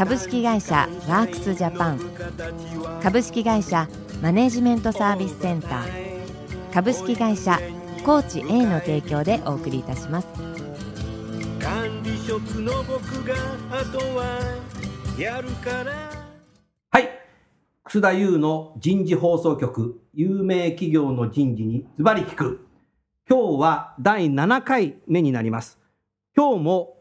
株式会社ワークスジャパン。株式会社マネジメントサービスセンター。株式会社コーチ A の提供でお送りいたします。管理職の僕があとはやるから。はい。楠田優の人事放送局。有名企業の人事にズバリ聞く。今日は第7回目になります。今日も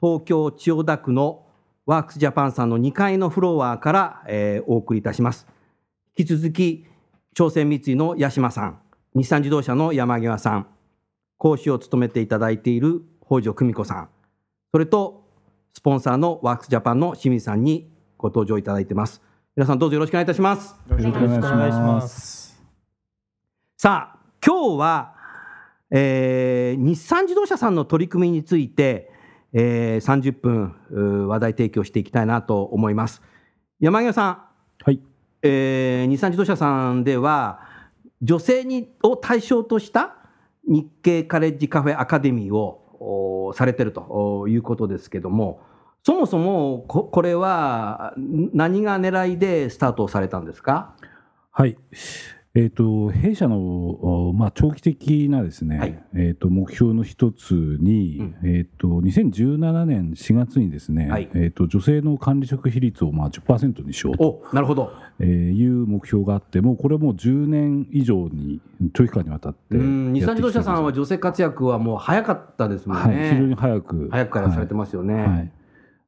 東京千代田区のワークスジャパンさんの2階のフロアから、えー、お送りいたします。引き続き朝鮮三井の八島さん日産自動車の山際さん講師を務めていただいている北条久美子さんそれとスポンサーのワークスジャパンの清水さんにご登場いただいています。皆さんどうぞよろしくお願いいたします。よろしくお願いします。さあ今日は、えー、日産自動車さんの取り組みについて、えー、30分話題提供していきたいなと思います。山際さん。はい、えー、日産自動車さんでは女性にを対象とした日系カレッジカフェアカデミーをされてるということですけどもそもそもここれは何が狙いでスタートされたんですか？はいえーと、弊社の、まあ、長期的なですね、はい、えーと、目標の一つに、うん、えーと、2017年4月にですね、はい、えー、と女性の管理職比率をまあ10%にしようと。なるほど、えー、いう目標があってもうこれもう10年以上に長期間にわたって日産自動車さんは女性活躍はもう早かったですもんね、はい、非常に早く早くからされてますよね。はい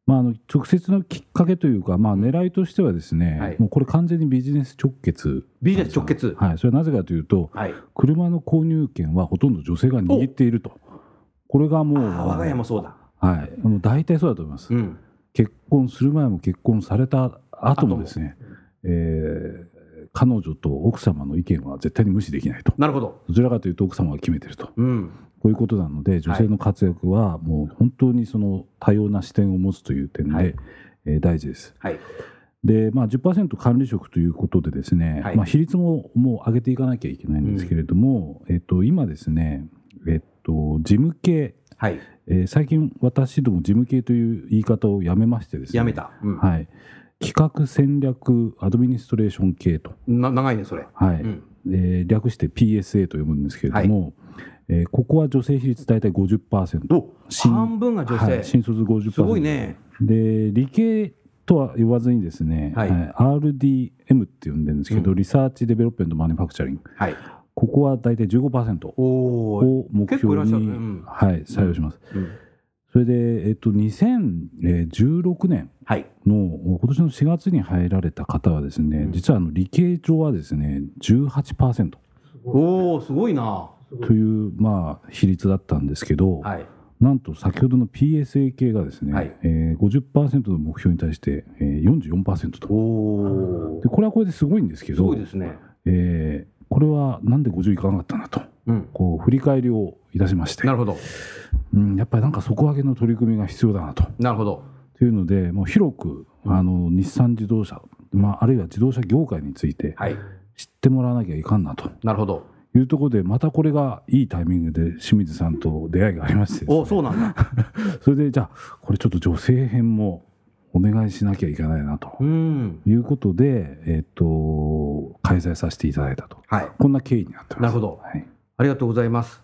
まあ、あの直接のきっかけというか、まあ、狙いとしてはですね、はい、もうこれ完全にビジネス直結。ビジネス直結、はい、それはなぜかというと、はい、車の購入権はほとんど女性が握っていると。これがもう我が家もそうだ、はい、もう大体そうだと思います、うん、結婚する前も結婚された後もですね、えー、彼女と奥様の意見は絶対に無視できないと。なるほど。どちらかというと奥様が決めてると、うん、こういうことなので女性の活躍はもう本当にその多様な視点を持つという点で、はい、えー、大事です。はい。でまあ10、管理職ということでですね、はい、まあ、比率ももう上げていかなきゃいけないんですけれども、うん、えっと、今ですね、えっと、事務系、はい。えー、最近私ども事務系という言い方をやめましてですねやめた、うん、はい、企画戦略 administration 系と。な長いねそれ、はい、うん、えー、略して PSA と呼ぶんですけれども、はいえー、ここは女性比率大体50%半分が女性、はい、新卒50%すごいね。で理系とは言わずにですね、はい、RDM って呼んでるんですけど、うん、 research development manufacturing、はい、ここは大体15%を目標に、ねうん、はい、採用します、うん、それで、えっと、2016年の、今年の4月に入られた方はですね、実はあの理系上はですね18%おおすごいなという、まあ、比率だったんですけど、はい、なんと先ほどの PSA 系がですね、はい。えー、50%の目標に対して、えー、44%と。おでこれはこれですごいんですけどすごいですね、えー、これはなんで50いかなかったなと、うん、こう振り返りをいたしまして。なるほど、うん、やっぱりなんか底上げの取り組みが必要だなと。なるほど。というのでもう広くあの日産自動車、まあ、あるいは自動車業界について知ってもらわなきゃいかんなと。なるほどいうところでまたこれがいいタイミングで清水さんと出会いがありまして、ね、おそうなんだ。それでじゃあこれちょっと女性編もお願いしなきゃいけないなと。いうことで、えっ、ー、と開催させていただいたと、はい、こんな経緯になってます。なるほど、はい、ありがとうございます。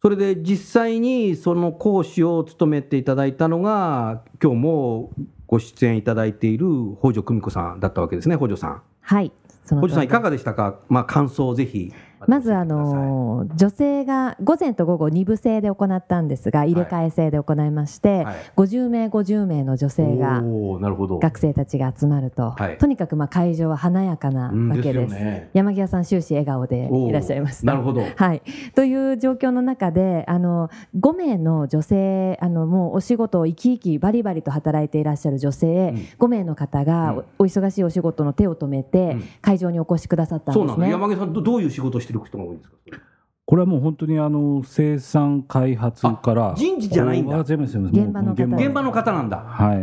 それで実際にその講師を務めていただいたのが今日もご出演いただいている北条久美子さんだったわけですね北条さん。はい。北条さんいかがでしたか、まあ、感想をぜひまずあの女性が午前と午後2部制で行ったんですが入れ替え制で行いまして、はい、50名50名の女性が学生たちが集まると、とにかくまあ会場は華やかなわけです。ね、山際さん終始笑顔でいらっしゃいました。なるほど、はい、という状況の中であの5名の女性あのもうお仕事を生き生きバリバリと働いていらっしゃる女性、うん、5名の方がお忙しいお仕事の手を止めて会場にお越しくださったんですね。山際さんどういう仕事をしてる人が多いんですかこれはもう本当にあの生産開発から人事じゃないんだ。現場の方。現場の方なんだ。はい。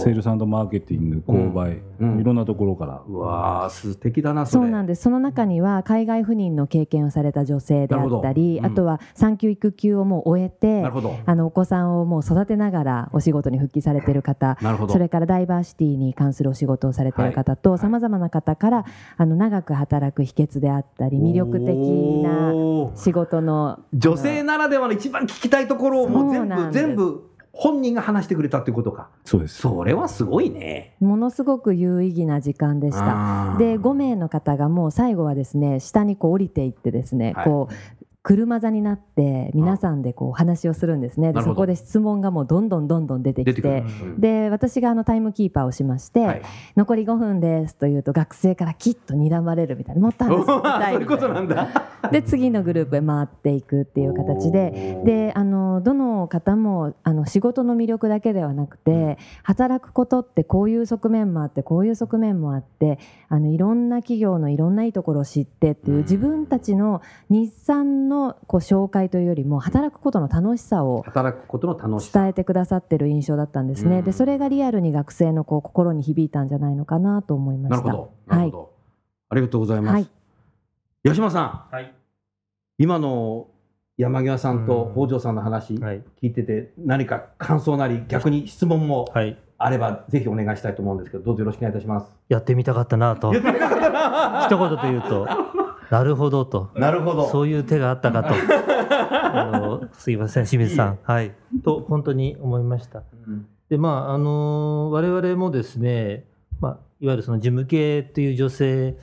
セールスマーケティング購買、うん、いろんなところから。うわ素敵だなそうなんです。その中には海外赴任の経験をされた女性であったり、うん、あとは産休育休をもう終えてあのお子さんをもう育てながらお仕事に復帰されている方それからダイバーシティに関するお仕事をされている方とさまざまな方からあの長く働く秘訣であったり魅力的な仕事の。女性ならではの一番聞きたいところをもう全部全部本人が話してくれたということか。そうです。それはすごいね。ものすごく有意義な時間でした。で5名の方がもう最後はですね下にこう降りていってですね、はい、こう車座になって皆さんでこう話をするんですね。でそこで質問がもうどんどんどんどん出てきて、で私があのタイムキーパーをしまして、はい、残り5分ですというと学生からきっと睨まれるみたいなもっと話聞きたいみたいなで次のグループへ回っていくっていう形でであのどの方もあの仕事の魅力だけではなくて働くことってこういう側面もあってこういう側面もあってあのいろんな企業のいろんないいところを知ってっていう自分たちの日産ののこう紹介というよりも働くことの楽しさを働くことの楽しさ。伝えてくださってる印象だったんですね、うん、でそれがリアルに学生のこう心に響いたんじゃないのかなと思いました。なるほど。はい、ありがとうございます、はい、八島さん、はい、今の山際さんと北条さんの話聞いてて、何か感想なり逆に質問もあればぜひお願いしたいと思うんですけどどうぞよろしくお願いいたします。やってみたかったなと。一言で言うとなるほどと。なるほど。そういう手があったかと。あのすいません、清水さん。はい。と、本当に思いました。うん、で、まあ、あの我々もですね、まあ、いわゆるその事務系という女性、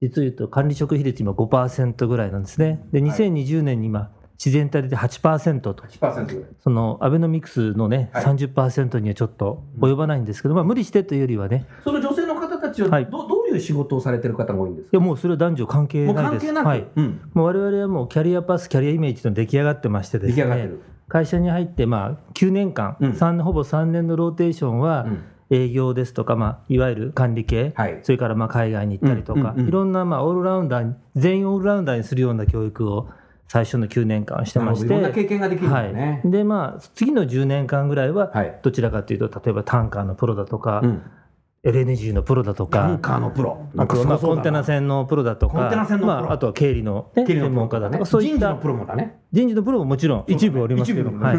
実を言うと管理職比率今5%ぐらいなんですね。で、2020年に今、自然体で8%と、8%そのアベノミクスのね、はい、30%にはちょっと及ばないんですけど、まあ、無理してというよりはね。その女性の方たちはど、はい、どういう仕事をされてる方が多いんですか？いやもうそれは男女関係ないです。はい、うん、もう我々はもうキャリアパス、キャリアイメージと出来上がってましてですね、会社に入ってまあ9年間、うん、ほぼ3年のローテーションは、うん。営業ですとか、まあ、いわゆる管理系、はい、それからまあ海外に行ったりとか、いろんなまあオールラウンダー全員オールラウンダーにするような教育を最初の9年間してまして、経験ができる、ね、はい、でまあ次の10年間ぐらいはどちらかというと例えばタンカーのプロだとか、うん LNG のプロだとか、タンカーのプロ、あとまあコンテナ船のプロだとか、あ、あとは経理の、ね、専門家だとか、そういった人事のプロもだね。人事のプロももちろん。一部おりますけど、はい、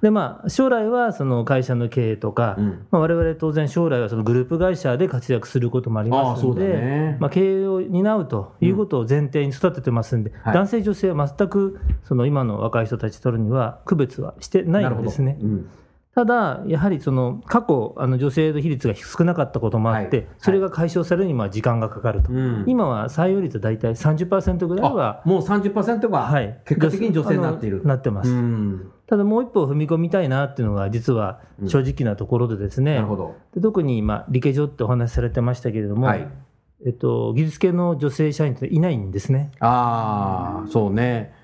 でまあ将来はその会社の経営とか、うん、まあ、我々当然将来はそのグループ会社で活躍することもありますので、ね、まあ、経営を担うということを前提に育ててますんで、うん、男性女性は全くその今の若い人たちとるには区別はしてないんですね。ただ、やはりその過去、あの女性の比率が少なかったこともあって、はい、それが解消されるには時間がかかると、今は採用率大体30%ぐらいは、もう30%が結果的に女性になっている。なってます。ただもう一歩踏み込みたいなっていうのが実は正直なところでですね、で特に今理系所ってお話しされてましたけれども、はい、えっと、技術系の女性社員っていないんですね。ああ、そうね。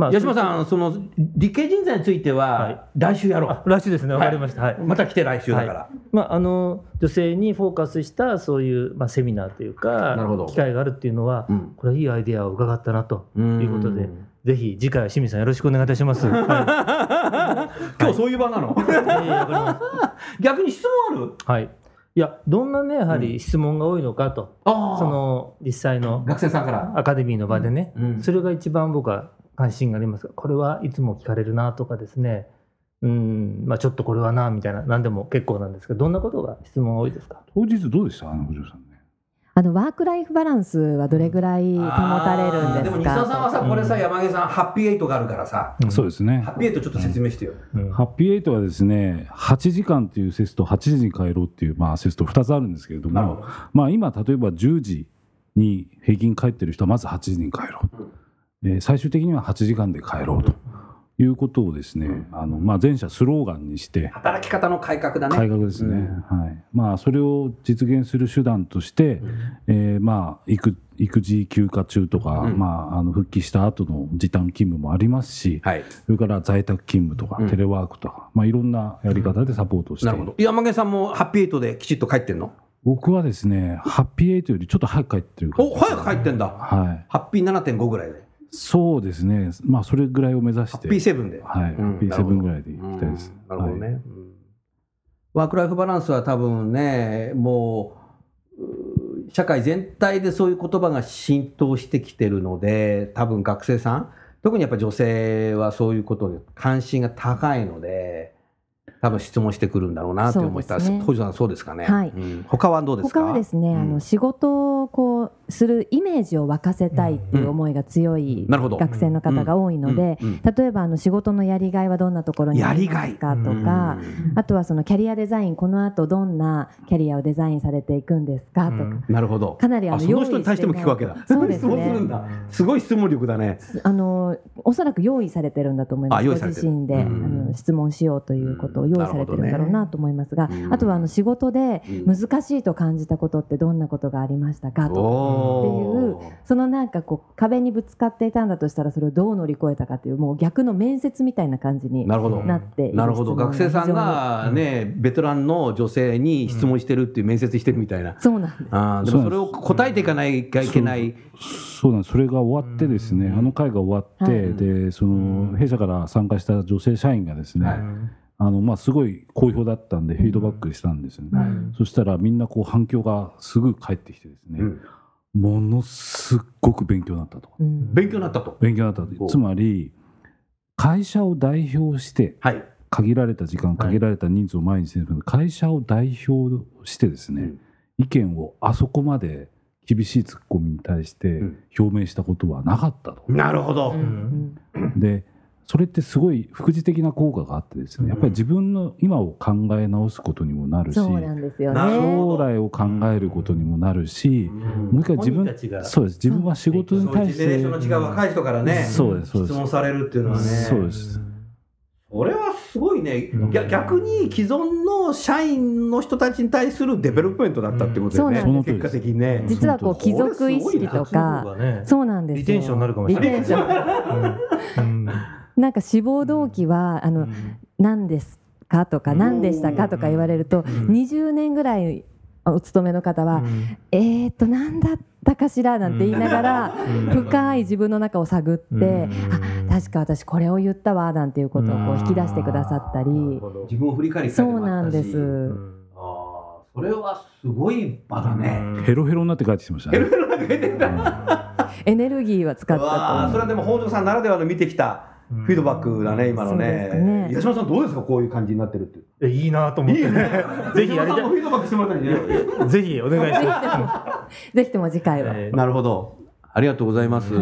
まあ、八島さん、その理系人材については、来週やろう、はい、来週ですね、わかりました、はい、また来て来週だから、はい、まあ、あの女性にフォーカスしたそういう、まあ、セミナーというか、機会があるっていうのは、うん、これはいいアイデアを伺ったなということで。ぜひ次回清水さんよろしくお願いいたします。はい、今日そういう場なの？逆に質問ある？はい。いやどんなねやはり質問が多いのかと、うん、その実際の学生さんから。アカデミーの場でね、うん、それが一番僕は関心がありますが、これはいつも聞かれるなとかですね、うん、まあちょっとこれはな、みたいな、何でも結構なんですけど、どんなことが質問が多いですか？当日どうでした？あの、藤さんね。あのワークライフバランスはどれぐらい保たれるんですか？でも西田さんはさ、これさ、山毛さん、ハッピーエイトがあるからさ、うん、そうですね。ハッピーエイトちょっと説明してよ。うん、ハッピーエイトはですね、8時間っていうセスト、8時に帰ろうっていう、まあ、セスト2つあるんですけれども、まあ今、例えば10時に平均帰ってる人はまず8時に帰ろう、えー、最終的には8時間で帰ろうと。いうことをですね、あのまあ、前者スローガンにして働き方の改革だね。改革ですね、うん、はい。まあ、それを実現する手段として、うん、えー、まあ、育育児休暇中とか、うん、まあ、あの復帰した後の時短勤務もありますし、はい、それから在宅勤務とか、テレワークとか、まあ、いろんなやり方でサポートして、なるほど。山毛さんもハッピーエイトできちっと帰ってんの？僕はですね、ハッピーエイトよりちょっと早く帰ってるお早く帰ってんだ。はい。ハッピー7.5ぐらいで。そうですね。まあ、それぐらいを目指して。ハッピーセブンで。はい。ハッピーセブンぐらいでいきたいです。なるほどね。ワークライフバランスは多分ね、もう、社会全体でそういう言葉が浸透してきてるので、多分学生さん、特にやっぱ女性はそういうことに関心が高いので、多分質問してくるんだろうなと思った、ね、さんそうですかね。はい。うん、他はどうですか？他はですね、うん、あの仕事をこうするイメージを沸かせたいっていう思いが強い学生の方が多いので、例えばあの仕事のやりがいはどんなところにありますかとか、あとはそのキャリアデザインこの後どんなキャリアをデザインされていくんですかとか、なるほど。かなりあのその人に対しても聞くわけだ。そうですね。すごい質問力だね。あのおそらく用意されてるんだと思います。ご自身であの質問しようということを用意されてるんだろうなと思いますが、あとはあの仕事で難しいと感じたことってどんなことがありましたかと。っていうそのなんかこう壁にぶつかっていたんだとしたらそれをどう乗り越えたかというもう逆の面接みたいな感じになってなるほど。学生さんがねベテランの女性に質問してるっていう面接してるみたいな、そうなんです。あでもそれを答えていかないといけない。そうなんそれが終わってですね、あの会が終わって、でその弊社から参加した女性社員がですね、あのまあ、すごい好評だったんでフィードバックしたんですよね、うん、そしたらみんなこう反響がすぐ返ってきてですね、うん、ものすっごく勉強になったと、うん、勉強になったと。勉強になったと。つまり会社を代表して、はい、限られた時間限られた人数を前にしてるので、会社を代表してですね、意見をあそこまで厳しいツッコミに対して表明したことはなかったと。なるほど、でそれってすごい副次的な効果があってですね、やっぱり自分の今を考え直すことにもなるし、そうなんですよね、将来を考えることにもなるし、もう一回自分そうです。自分は仕事に対して、その違う若い人からね、そうです。質問されるっていうのはね、そうです。それはすごいね、逆に既存の社員の人たちに対する development だったってことでね、結果的にね。実はこう貴族意識とか、そうなんです retention になるかもしれない。なんか志望動機は、あの、何ですかとか何でしたかとか言われると、20年ぐらいお勤めの方は、えっと何だったかしらなんて言いながら、深い自分の中を探って、あ確か私これを言ったわなんていうことをこう引き出してくださったり、自分を振り返りそうなんです。それはすごい場だね。ヘロヘロになって帰ってきましたね。ヘロヘロになって帰ってきた。エネルギーは使ったと。それはでも北条さんならではの見てきた。フィードバックだね、今のね。ね八島さんどうですかこういう感じになってるって。え、いいなと思って。いいね。ぜひやりたい。フィードバックしてもらったりね。ぜひお願いします。ぜひとも次回は。なるほど。ありがとうございます。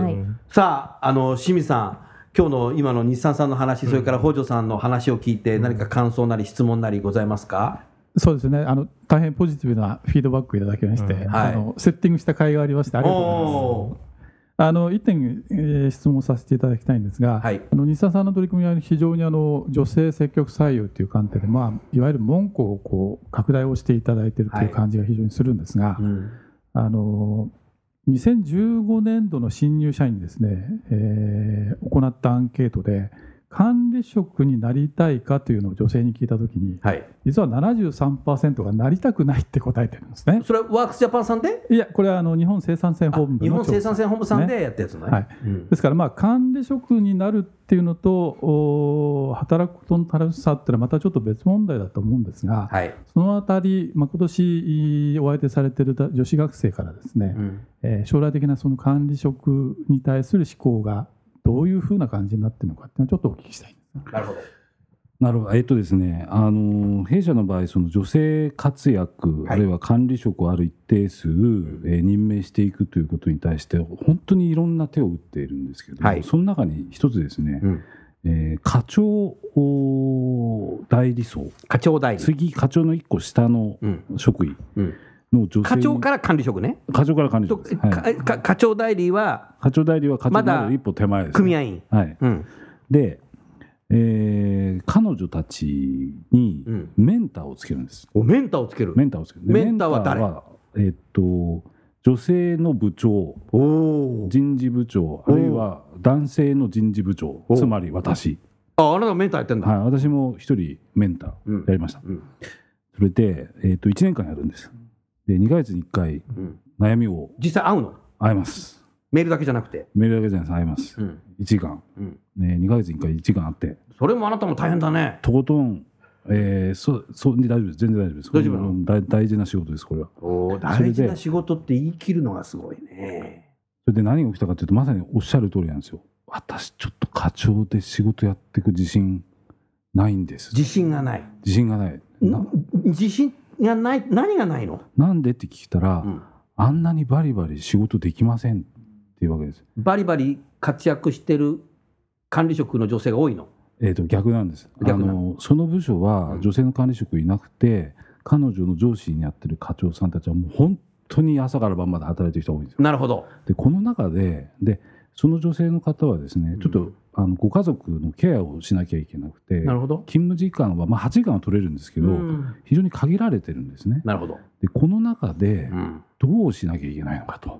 さあ、あの、清水さん。今日の今の日産さんの話、それから北条さんの話を聞いて、何か感想なり質問なりございますか？そうですねあの大変ポジティブなフィードバックいただきまして、あのセッティングした甲斐がありましてありがとうございます。あの1点、えー、質問させていただきたいんですが、はい、あの日産さんの取り組みは非常にあの女性積極採用という観点で、まあ、いわゆる門戸をこう拡大をしていただいているという感じが非常にするんですが、はいうん、あの2015年度の新入社員にですね、えー、行ったアンケートで、管理職になりたいかというのを女性に聞いたときに、はい、実は73%がなりたくないって答えてるんですね。それはワークスジャパンさんで？いや、これはあの日本生産性本部、ね、日本生産性本部さんでやったやつね。はい。うん、ですから、まあ、管理職になるっていうのと、お働くことの楽しさっていうのはまたちょっと別問題だと思うんですが、はい、そのあたり、まあ、今年お相手されている女子学生からですね、うん、えー、将来的なその管理職に対する思考がどういうふうな感じになってるのかっていうのをちょっとお聞きしたいなるほど。なるほど。えっとですね、あの、弊社の場合、その女性活躍、はい、あるいは管理職をある一定数、えー、任命していくということに対して、本当にいろんな手を打っているんですけども、はい、その中に一つですね、うん、えー、課長代理層。課長代理。次、課長の一個下の職位。うんうんの女性課長から管理職ね。課長から管理職はい、課長代理は課長代理は課長代理一歩手前です、ね、組合員。はい、うん、でえー、彼女たちにメンターをつけるんです、うん、メンターをつける。メンターをつける。メンターは誰？えー、っと女性の部長。人事部長。あるいは男性の人事部長。つまり私。ああなたメンターやってんだ、はい、私も一人メンターやりました、うん。うん、それで、えー、っと1年間やるんですで2か月に1回悩みを実際会うの？会います。メールだけじゃなくて？メールだけじゃなくて会います、うん、1時間、うん。ね、2か月に1回1時間会って。それもあなたも大変だね。とことんえー、そそう大丈夫です。全然大丈夫です。大丈夫大大事な仕事ですこれは。お大事な仕事って言い切るのがすごいね。それで何が起きたかというとまさにおっしゃる通りなんですよ。私ちょっと課長で仕事やっていく自信ないんです。自信がない。自信がない。自信？がない何がないの？なんでって聞いたら、うん、あんなにバリバリ仕事できませんっていうわけです。バリバリ活躍してる管理職の女性が多いの？えー、と逆なんです。あのその部署は女性の管理職いなくて、うん、彼女の上司にやってる課長さんたちはもう本当に朝から晩まで働いてる人が多いんですよ。なるほど。でこの中ででその女性の方はですねちょっと、あのご家族のケアをしなきゃいけなくてなるほど。勤務時間は、まあ、8時間は取れるんですけど、うん、非常に限られてるんですね。なるほど。でこの中でどうしなきゃいけないのかと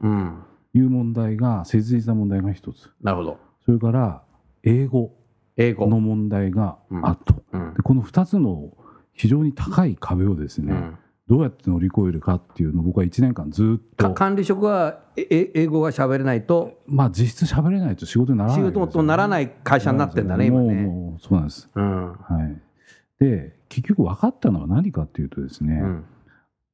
いう問題が切実な問題が一つ。なるほど。それから英語英語。の問題があると、うん、でこの2つの非常に高い壁をですね、うん、どうやって乗り越えるかっていうのを僕は1年間ずっと管理職は英語が喋れないとまあ実質喋れないと仕事にならない、ね、仕事とならない会社になってんだね今ね。もうそうなんです、うん、はい。で結局分かったのは何かっていうとですね、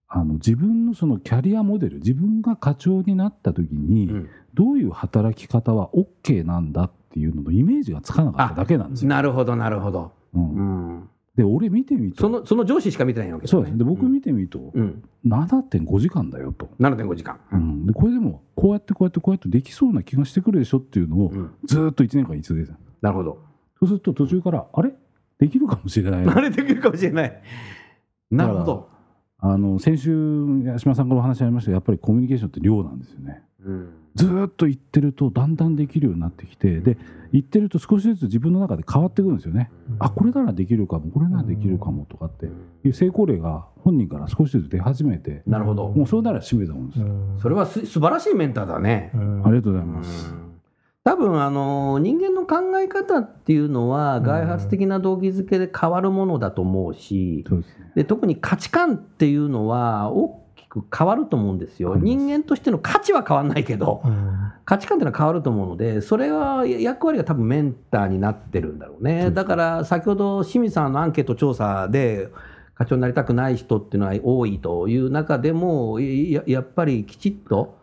あの自分のそのキャリアモデル自分が課長になった時に、どういう働き方は OK なんだっていうののイメージがつかなかっただけなんですよ。なるほどなるほど。うんで俺見てみとそのその上司しか見てないわけ、ね、そうです。で僕見てみと、うん、7.5時間だよと。7.5時間、うん、でこれでもこうやってこうやってこうやってできそうな気がしてくるでしょっていうのを、ずっと1年間言い続けてなるほど。そうすると途中からあれ？できるかもしれない。あれできるかもしれない。なるほど。あの先週八島さんからお話ありましたやっぱりコミュニケーションって量なんですよね、うんずっと言ってるとだんだんできるようになってきてで言ってると少しずつ自分の中で変わってくるんですよね、うん、あこれならできるかもこれならできるかもとかっていう成功例が本人から少しずつ出始めてなるほど。もうそれなら閉めたもんですよ、それはす素晴らしいメンターだね、ありがとうございます、多分あの人間の考え方っていうのは外発的な動機づけで変わるものだと思うし、で特に価値観っていうのはく変わると思うんですよ。人間としての価値は変わらないけど、うん、価値観っていうのは変わると思うので、それは役割が多分メンターになってるんだろうね。だから先ほど清水さんのアンケート調査で、課長になりたくない人っていうのは多いという中でも、やっぱりきちっと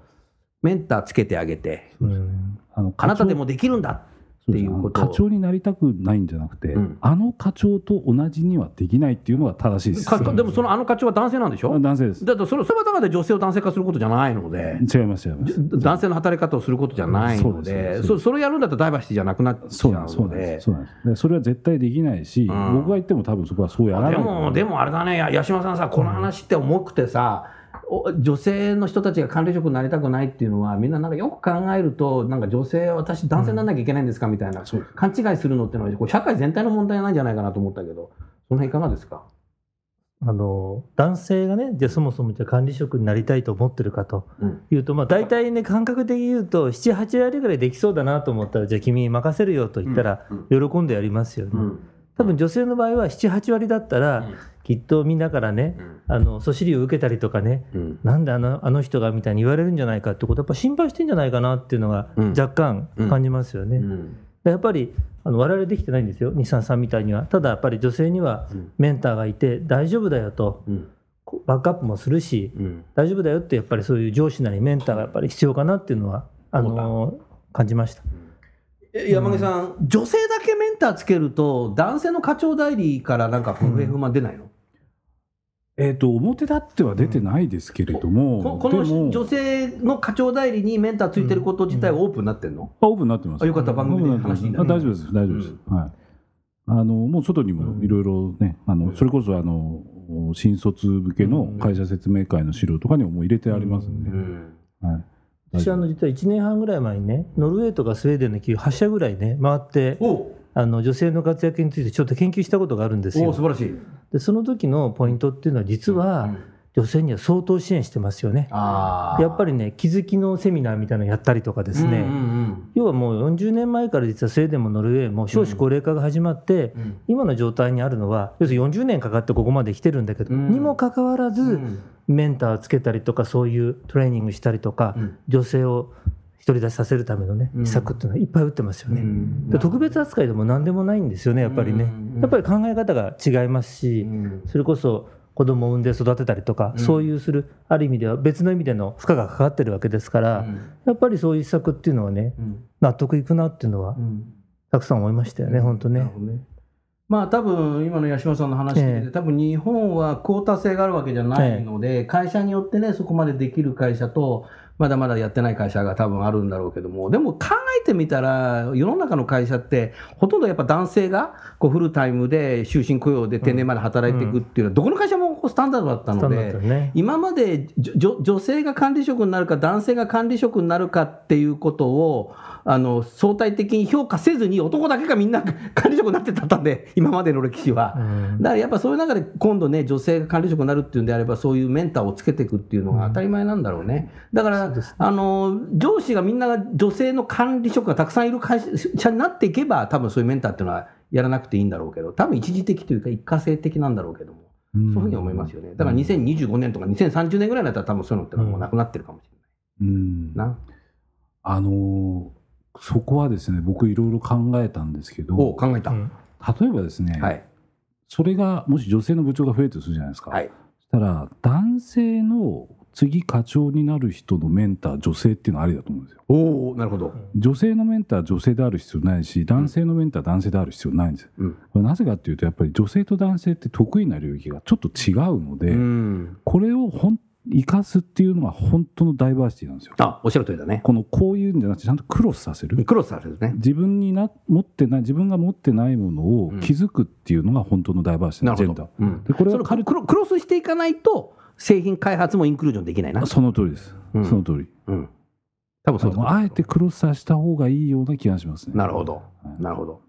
メンターつけてあげて、うん、あのあなたでもできるんだっていうこと。課長になりたくないんじゃなくて、うん、あの課長と同じにはできないっていうのが正しいです。でもそのあの課長は男性なんでしょ？男性です。だってそれそれはだから女性を男性化することじゃないので。違います違います。男性の働き方をすることじゃないので。そそれをやるんだったらダイバーシティじゃなくなっちゃうので。そうなんですそれは絶対できないし、うん、僕が言っても多分そこはそうやらない。でもでもあれだね。八島さんさこの話って重くてさ、うん女性の人たちが管理職になりたくないっていうのはみんななんかよく考えるとなんか女性私男性にならなきゃいけないんですかみたいな、う。ん、勘違いするのっていうのはこ社会全体の問題なんじゃないかなと思ったけどその辺いかがですか？あの男性がねじゃそもそもじゃ管理職になりたいと思ってるかというと、うん、まあ、大体ね感覚的に言うと78割ぐらいできそうだなと思ったらじゃあ君に任せるよと言ったら喜んでやりますよね。うん多分女性の場合は78割だったら、きっとみんなからね、あのそしりを受けたりとかね、なんであのあの人がみたいに言われるんじゃないかってことやっぱ心配してんじゃないかなっていうのが若干感じますよね。やっぱりあの我々できてないんですよ日産さんみたいには。ただやっぱり女性にはメンターがいて大丈夫だよと、バックアップもするし、大丈夫だよってやっぱりそういう上司なりメンターがやっぱり必要かなっていうのはあの感じました。山毛さん、うん、女性だけメンターつけると、男性の課長代理からなんか不平不満出ないの、うん、えーと、表立っては出てないですけれども、うん、この女性の課長代理にメンターついてること自体はオープンになってるの、オープンになってます。あよかった、番組で話していいんだ、ね、大丈夫です、大丈夫です。はい。あのもう外にもいろいろね、あのそれこそあの新卒向けの会社説明会の資料とかにももう入れてありますんで、はい、私あの実は1年半ぐらい前にねノルウェーとかスウェーデンの企業8社ぐらいね回ってあの女性の活躍についてちょっと研究したことがあるんですよ。素晴らしい。でその時のポイントっていうのは実は、うん。女性には相当支援してますよね。やっぱりね気づきのセミナーみたいなのやったりとかですね、うんうんうん、要はもう40年前から実はスウェーデンもノルウェーも少子高齢化が始まって、うん、今の状態にあるのは要するに40年かかってここまで来てるんだけど、うん、にもかかわらず、メンターつけたりとかそういうトレーニングしたりとか、女性を独り立ちさせるためのね、施策っていうのはいっぱい打ってますよね、で特別扱いでも何でもないんですよねやっぱりね、やっぱり考え方が違いますし、それこそ子供を産んで育てたりとか、うん、そういうするある意味では別の意味での負荷がかかってるわけですから、うん、やっぱりそういう施策っていうのはね、うん、納得いくなっていうのは、たくさん思いましたよね、本当ね。まあ多分今の八島さんの話で、えー、多分日本はクオータ制があるわけじゃないので、えー、会社によってねそこまでできる会社とまだまだやってない会社が多分あるんだろうけども、でも考えてみたら、世の中の会社って、ほとんどやっぱ男性がこうフルタイムで終身雇用で定年まで働いていくっていうのは、どこの会社もスタンダードだったので、ね、今まで女性が管理職になるか、男性が管理職になるかっていうことを、あの相対的に評価せずに、男だけがみんな管理職になってたんで、今までの歴史は。だからやっぱそういう中で、今度ね、女性が管理職になるっていうんであれば、そういうメンターをつけていくっていうのが当たり前なんだろうね。だから、ね、あの上司がみんな女性の管理職がたくさんいる会社になっていけば、多分そういうメンターっていうのはやらなくていいんだろうけど、多分一時的というか、一過性的なんだろうけども。そういうふうに思いますよね。だから2025年とか2030年ぐらいだったら多分そういうのってもうなくなってるかもしれない。うん、なあのー、そこはですね、僕いろいろ考えたんですけど、考えた。例えばですね、はい、それがもし女性の部長が増えるとするじゃないですか。はい、そしたら男性の次課長になる人のメンター女性っていうのはありだと思うんですよ。おおなるほど。女性のメンター女性である必要ないし男性のメンター男性である必要ないんですよ。うん、これなぜかっていうとやっぱり女性と男性って得意な領域がちょっと違うので、うん、これを本生かすっていうのが本当のダイバーシティなんですよ。あ、おっしゃる通りだね。このこういうんじゃなくてちゃんとクロスさせる。クロスさせるね。自分にな持ってない自分が持ってないものを気づくっていうのが本当のダイバーシティのジェンダー。うん、でこれはクロスしていかないと製品開発もインクルージョンできないな。その通りです。うん、その通り。うん。多分そうあえてクロスさせた方がいいような気がしますね。なるほど。なるほど。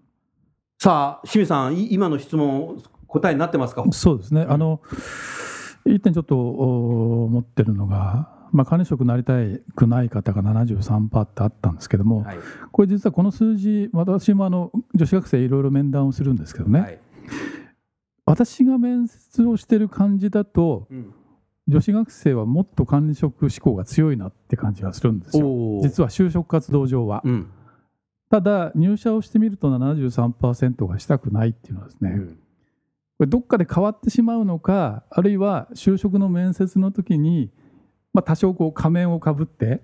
さあ、清水さん、今の質問、答えになってますか？そうですね。あの、一点ちょっと思ってるのが、まあ、管理職になりたくない方が73%ってあったんですけども、はい、これ実はこの数字、私もあの女子学生いろいろ面談をするんですけどね、はい、私が面接をしてる感じだと、うん。女子学生はもっと管理職志向が強いなって感じがするんですよ。実は就職活動上は、うん、ただ入社をしてみると73%がしたくないっていうのはですね、うん、これどっかで変わってしまうのかあるいは就職の面接の時に、まあ、多少こう仮面をかぶって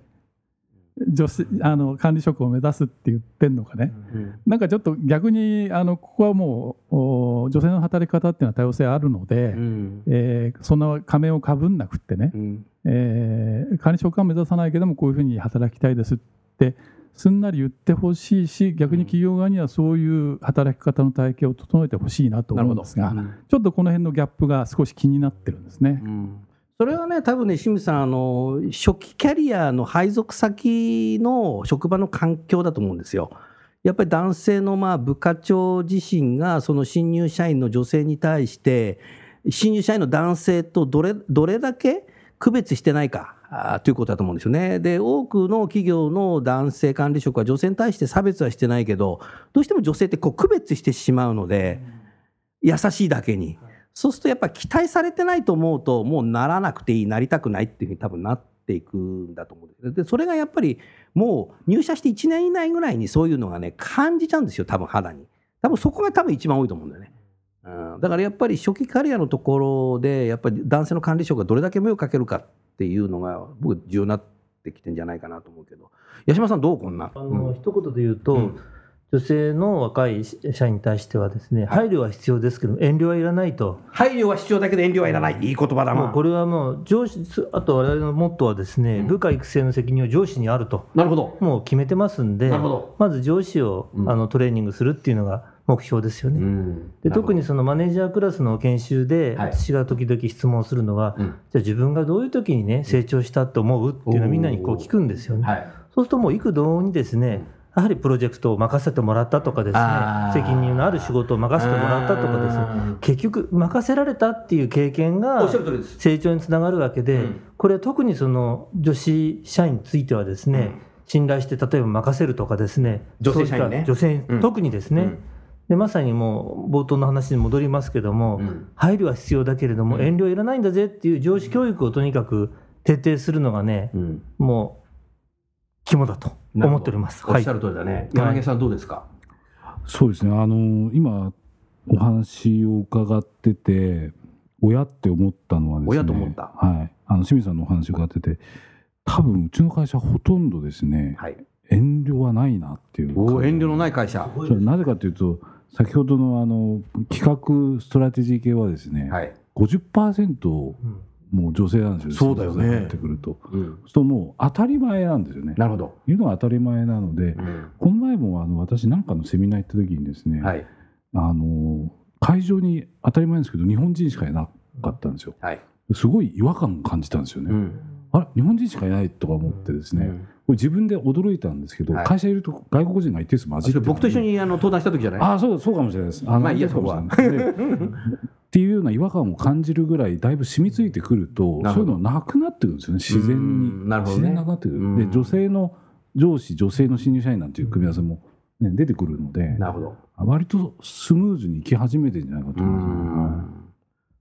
女子あの管理職を目指すって言ってんのかね、うん、なんかちょっと逆にあのここはもう女性の働き方っていうのは多様性あるので、うん、えー、そんな仮面をかぶんなくってね、うん、えー、管理職は目指さないけどもこういうふうに働きたいですってすんなり言ってほしいし逆に企業側にはそういう働き方の体系を整えてほしいなと思うんですが、ちょっとこの辺のギャップが少し気になってるんですね。それはね、多分ね、清水さん、あの、初期キャリアの配属先の職場の環境だと思うんですよ。やっぱり男性のまあ部課長自身が、その新入社員の女性に対して、新入社員の男性とどれ、どれだけ区別してないか。ということだと思うんですよね。で、多くの企業の男性管理職は女性に対して差別はしてないけど、どうしても女性ってこう区別してしまうので、優しいだけに。そうするとやっぱり期待されてないと思うと、もうならなくていい、なりたくないっていうふうに多分なっていくんだと思うんですで、それがやっぱりもう入社して1年以内ぐらいにそういうのがね、感じちゃうんですよ、多分肌に。多分そこが多分一番多いと思うんだよね。うん、だからやっぱり初期キャリアのところで、やっぱり男性の管理職がどれだけ目をかけるかっていうのが、僕、重要になってきてんじゃないかなと思うけど、八島さん、どうこんな？あの、うん、一言で言うと、うん女性の若い社員に対してはですね、配慮は必要ですけど、遠慮はいらないと。配慮は必要だけど遠慮はいらない。いい言葉だな。これはもう上司、あと我々のモットーはですね、うん、部下育成の責任は上司にあると。なるほど。もう決めてますんで、まず上司を、あのトレーニングするっていうのが、目標ですよね。で特にそのマネージャークラスの研修で、私が時々質問するのは、じゃあ自分がどういう時にね成長したと思う？っていうのをみんなにこう聞くんですよね。そうするともう幾度にですね、やはりプロジェクトを任せてもらったとかですね責任のある仕事を任せてもらったとかです。ね結局任せられたっていう経験が成長につながるわけで、これ特にその女子社員についてはですね、信頼して例えば任せるとかですね女性社員ね。女性、特にですね、でまさにもう冒頭の話に戻りますけども、うん、配慮は必要だけれども、遠慮いらないんだぜっていう上司教育をとにかく徹底するのがね、うん、もう肝だと思っております。おっしゃる通りだね。山毛さんどうですか？そうですね。あの今お話を伺ってて親って思ったのはですね。親と思った。はい。あの清水さんのお話を伺ってて、多分うちの会社ほとんどですね。はい。遠慮はないなっていう。お遠慮のない会社。なぜかというと。先ほどのあの企画ストラテジー系はですね、はい、50%、うん。もう女性なんですよそうだよね。ってくると、うん、そうもう当たり前なんですよね。なるほど。いうのが当たり前なので、うん、この前もあの私なんかのセミナー行った時にですね、はい、あの会場に当たり前ですけど日本人しかいなかったんですよ、はい、すごい違和感を感じたんですよね、うん、あれ？日本人しかいないとか思ってですね、これ自分で驚いたんですけど、はい、会社いると外国人が一定数混じって僕と一緒にあの登壇した時じゃない？あそうそうかもしれないです。あまあいいやそこは。っていうような違和感を感じるぐらいだいぶ染みついてくるとそういうのなくなってくるんですよね。自然に、ね、自然なくなってくる。で女性の上司女性の新入社員なんていう組み合わせも、ね、出てくるのでなるほど。割とスムーズにいき始めてるんじゃないかと思います、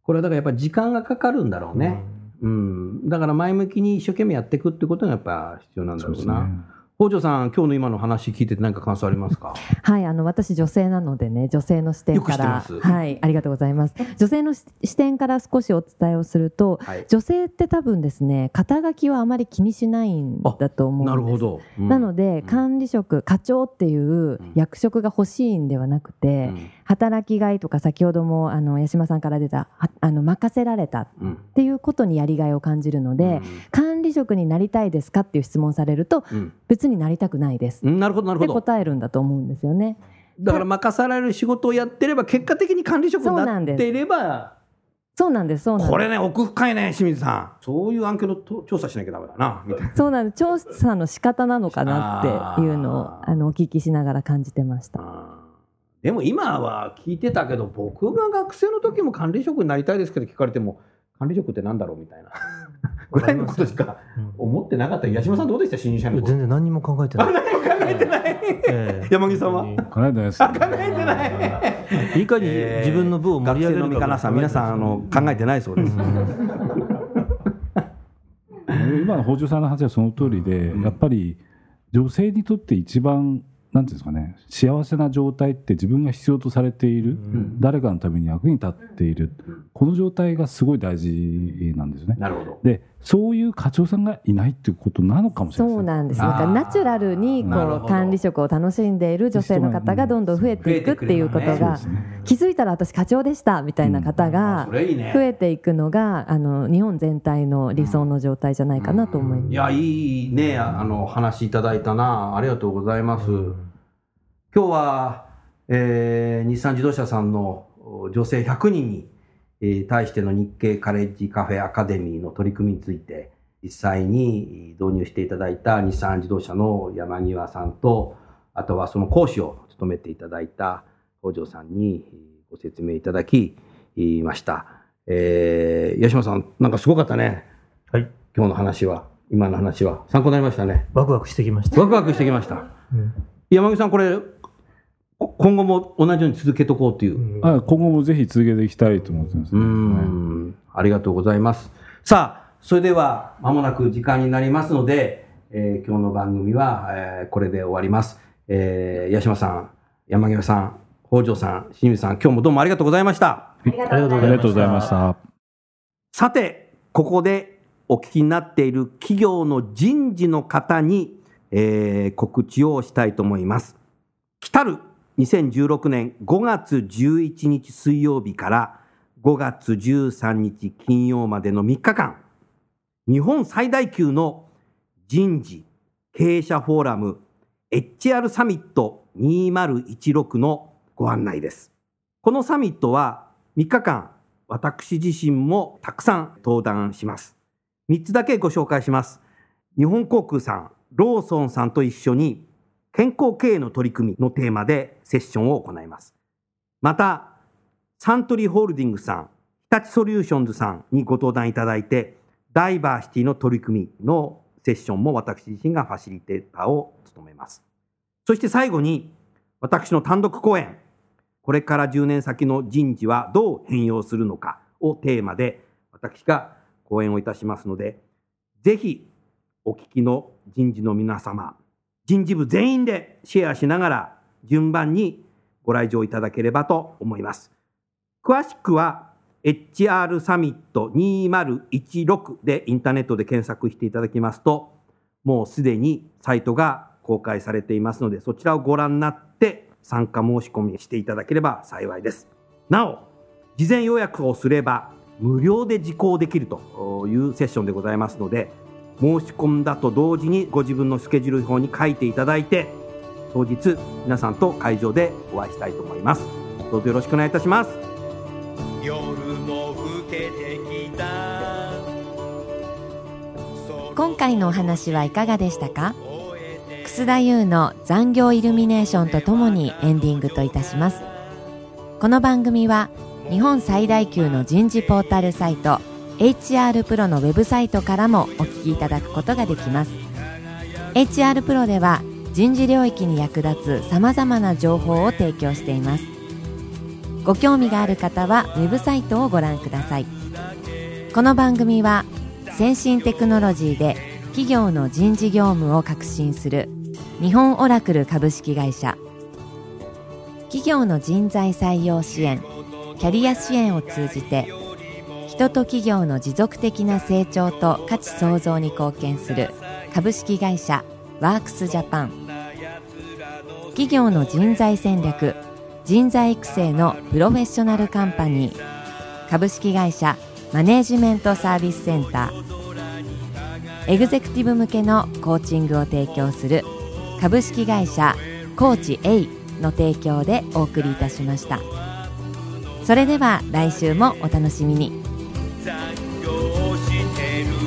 これはだからやっぱり時間がかかるんだろうね、うん、うんだから前向きに一生懸命やっていくってことがやっぱ必要なんだろうな。北条さん、今日の今の話聞いてて何か感想ありますか？はい、あの私女性なのでね、女性の視点から、はい、ありがとうございます。女性の視点から少しお伝えをすると、はい、女性って多分ですね、肩書きはあまり気にしないんだと思うんです。なるほど。うん、なので管理職、課長っていう役職が欲しいんではなくて、うん、働きがいとか先ほどもあの八島さんから出たあの任せられたっていうことにやりがいを感じるので、うん、管理職になりたいですかっていう質問されると、別になりたくないです。なるほどなるほど。答えるんだと思うんですよね。だから任される仕事をやってれば結果的に管理職になっていれば。そうなんですそうなんです。これね奥深いね清水さん。そういう案件の調査しなきゃダメだなみたいな。そうなんです。調査の仕方なのかなっていうのをあのお聞きしながら感じてました。でも今は聞いてたけど僕が学生の時も管理職になりたいですけど聞かれても管理職ってなんだろうみたいなぐらいのことしか思ってなかった。八島さんどうでした？新入社員全然何も考えてない。何も考えてない。山木さんは？考えてないです。考えてない。いかに自分の部を盛り上げるか。皆さんあの考えてないそうです。今の北条さんの話はその通りで、やっぱり女性にとって一番なんていうんですかね幸せな状態って自分が必要とされている、うん、誰かのために役に立っている、うん、この状態がすごい大事なんですね。なるほど。でそういう課長さんがいないっていうことなのかもしれないそうなんです。なんかナチュラルにこう管理職を楽しんでいる女性の方がどんどん増えていくっていうことが、気づいたら私課長でしたみたいな方が増えていくのが、あの日本全体の理想の状態じゃないかなと思います。いやいいねあの話いただいたな。ありがとうございます。今日は、えー、日産自動車さんの女性100人に、えー、対しての日経カレッジカフェアカデミーの取り組みについて実際に導入していただいた日産自動車の山際さんとあとはその講師を務めていただいた北条さんにご説明いただきました。えー、八島さんなんかすごかったね。はい。今日の話は今の話は参考になりましたね。ワクワクしてきました。ワクワクしてきました。うん、山口さんこれ今後も同じように続けとこうという。あ今後もぜひ続けていきたいと思ってます、ね、うん、ありがとうございます。さあ、それでは間もなく時間になりますので、えー、今日の番組は、えー、これで終わります。えー、八島さん、山際さん、北条さん、清水さん、今日もどうもありがとうございました。ありがとうございました。さて、ここでお聞きになっている企業の人事の方に、えー、告知をしたいと思います。来たる2016年5月11日水曜日から5月13日金曜までの3日間、日本最大級の人事経営者フォーラム HR サミット2016のご案内です。このサミットは3日間、私自身もたくさん登壇します。3つだけご紹介します。日本航空さん、ローソンさんと一緒に健康経営の取り組みのテーマでセッションを行います。また、サントリーホールディングスさん、日立ソリューションズさんにご登壇いただいて、ダイバーシティの取り組みのセッションも私自身がファシリテーターを務めます。そして最後に、私の単独講演、これから10年先の人事はどう変容するのかをテーマで、私が講演をいたしますので、ぜひお聞きの人事の皆様、人事部全員でシェアしながら順番にご来場いただければと思います。詳しくは HR サミット2016でインターネットで検索していただきますと、もうすでにサイトが公開されていますので、そちらをご覧になって参加申し込みしていただければ幸いです。なお、事前予約をすれば無料で受講できるというセッションでございますので、申し込んだと同時にご自分のスケジュール表に書いていただいて当日皆さんと会場でお会いしたいと思います。どうぞよろしくお願いいたします。夜も更けてきた。今回のお話はいかがでしたか？楠田優の残業イルミネーションとともにエンディングといたします。この番組は日本最大級の人事ポータルサイト HR プロのウェブサイトからもお聞きいただくことができます。HR プロでは人事領域に役立つさまざまな情報を提供しています。ご興味がある方はウェブサイトをご覧ください。この番組は先進テクノロジーで企業の人事業務を革新する日本オラクル株式会社。企業の人材採用支援キャリア支援を通じて人と企業の持続的な成長と価値創造に貢献する株式会社ワークスジャパン。企業の人材戦略人材育成のプロフェッショナルカンパニー。株式会社マネージメントサービスセンター。エグゼクティブ向けのコーチングを提供する株式会社コーチ A の提供でお送りいたしました。それでは来週もお楽しみに。してる。